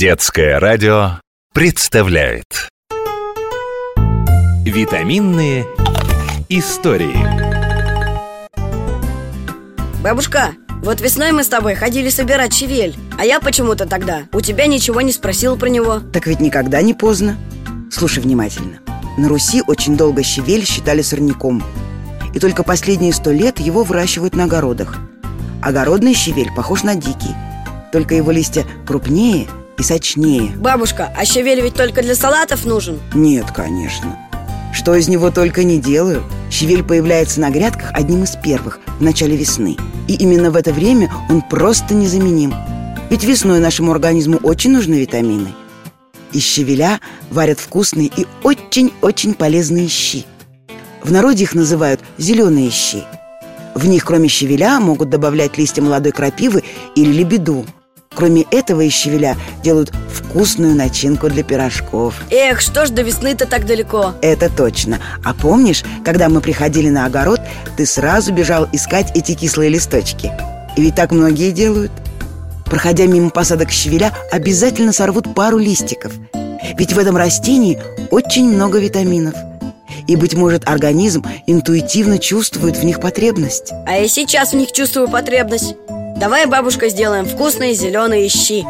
Детское радио представляет. Витаминные истории. Бабушка, вот весной мы с тобой ходили собирать щавель А я почему-то тогда у тебя ничего не спросил про него. Так ведь никогда не поздно. Слушай внимательно. На Руси очень долго щавель считали сорняком. И только последние сто лет его выращивают на огородах. Огородный щавель похож на дикий. Только его листья крупнее и сочнее. Бабушка, а щавель ведь только для салатов нужен. Нет, конечно. Что из него только не делают Щавель появляется на грядках одним из первых В начале весны. И именно в это время он просто незаменим. Ведь весной нашему организму очень нужны витамины. Из щавеля варят вкусные и очень-очень полезные щи. В народе их называют зеленые щи В них, кроме щавеля, могут добавлять листья молодой крапивы или лебеду Кроме этого из щавеля делают вкусную начинку для пирожков. Эх, что ж до весны-то так далеко? Это точно. А помнишь, когда мы приходили на огород Ты сразу бежал искать эти кислые листочки? И ведь так многие делают. Проходя мимо посадок щавеля Обязательно сорвут пару листиков. Ведь в этом растении очень много витаминов. И, быть может, организм интуитивно чувствует в них потребность. А я сейчас в них чувствую потребность Давай, бабушка, сделаем вкусные зеленые щи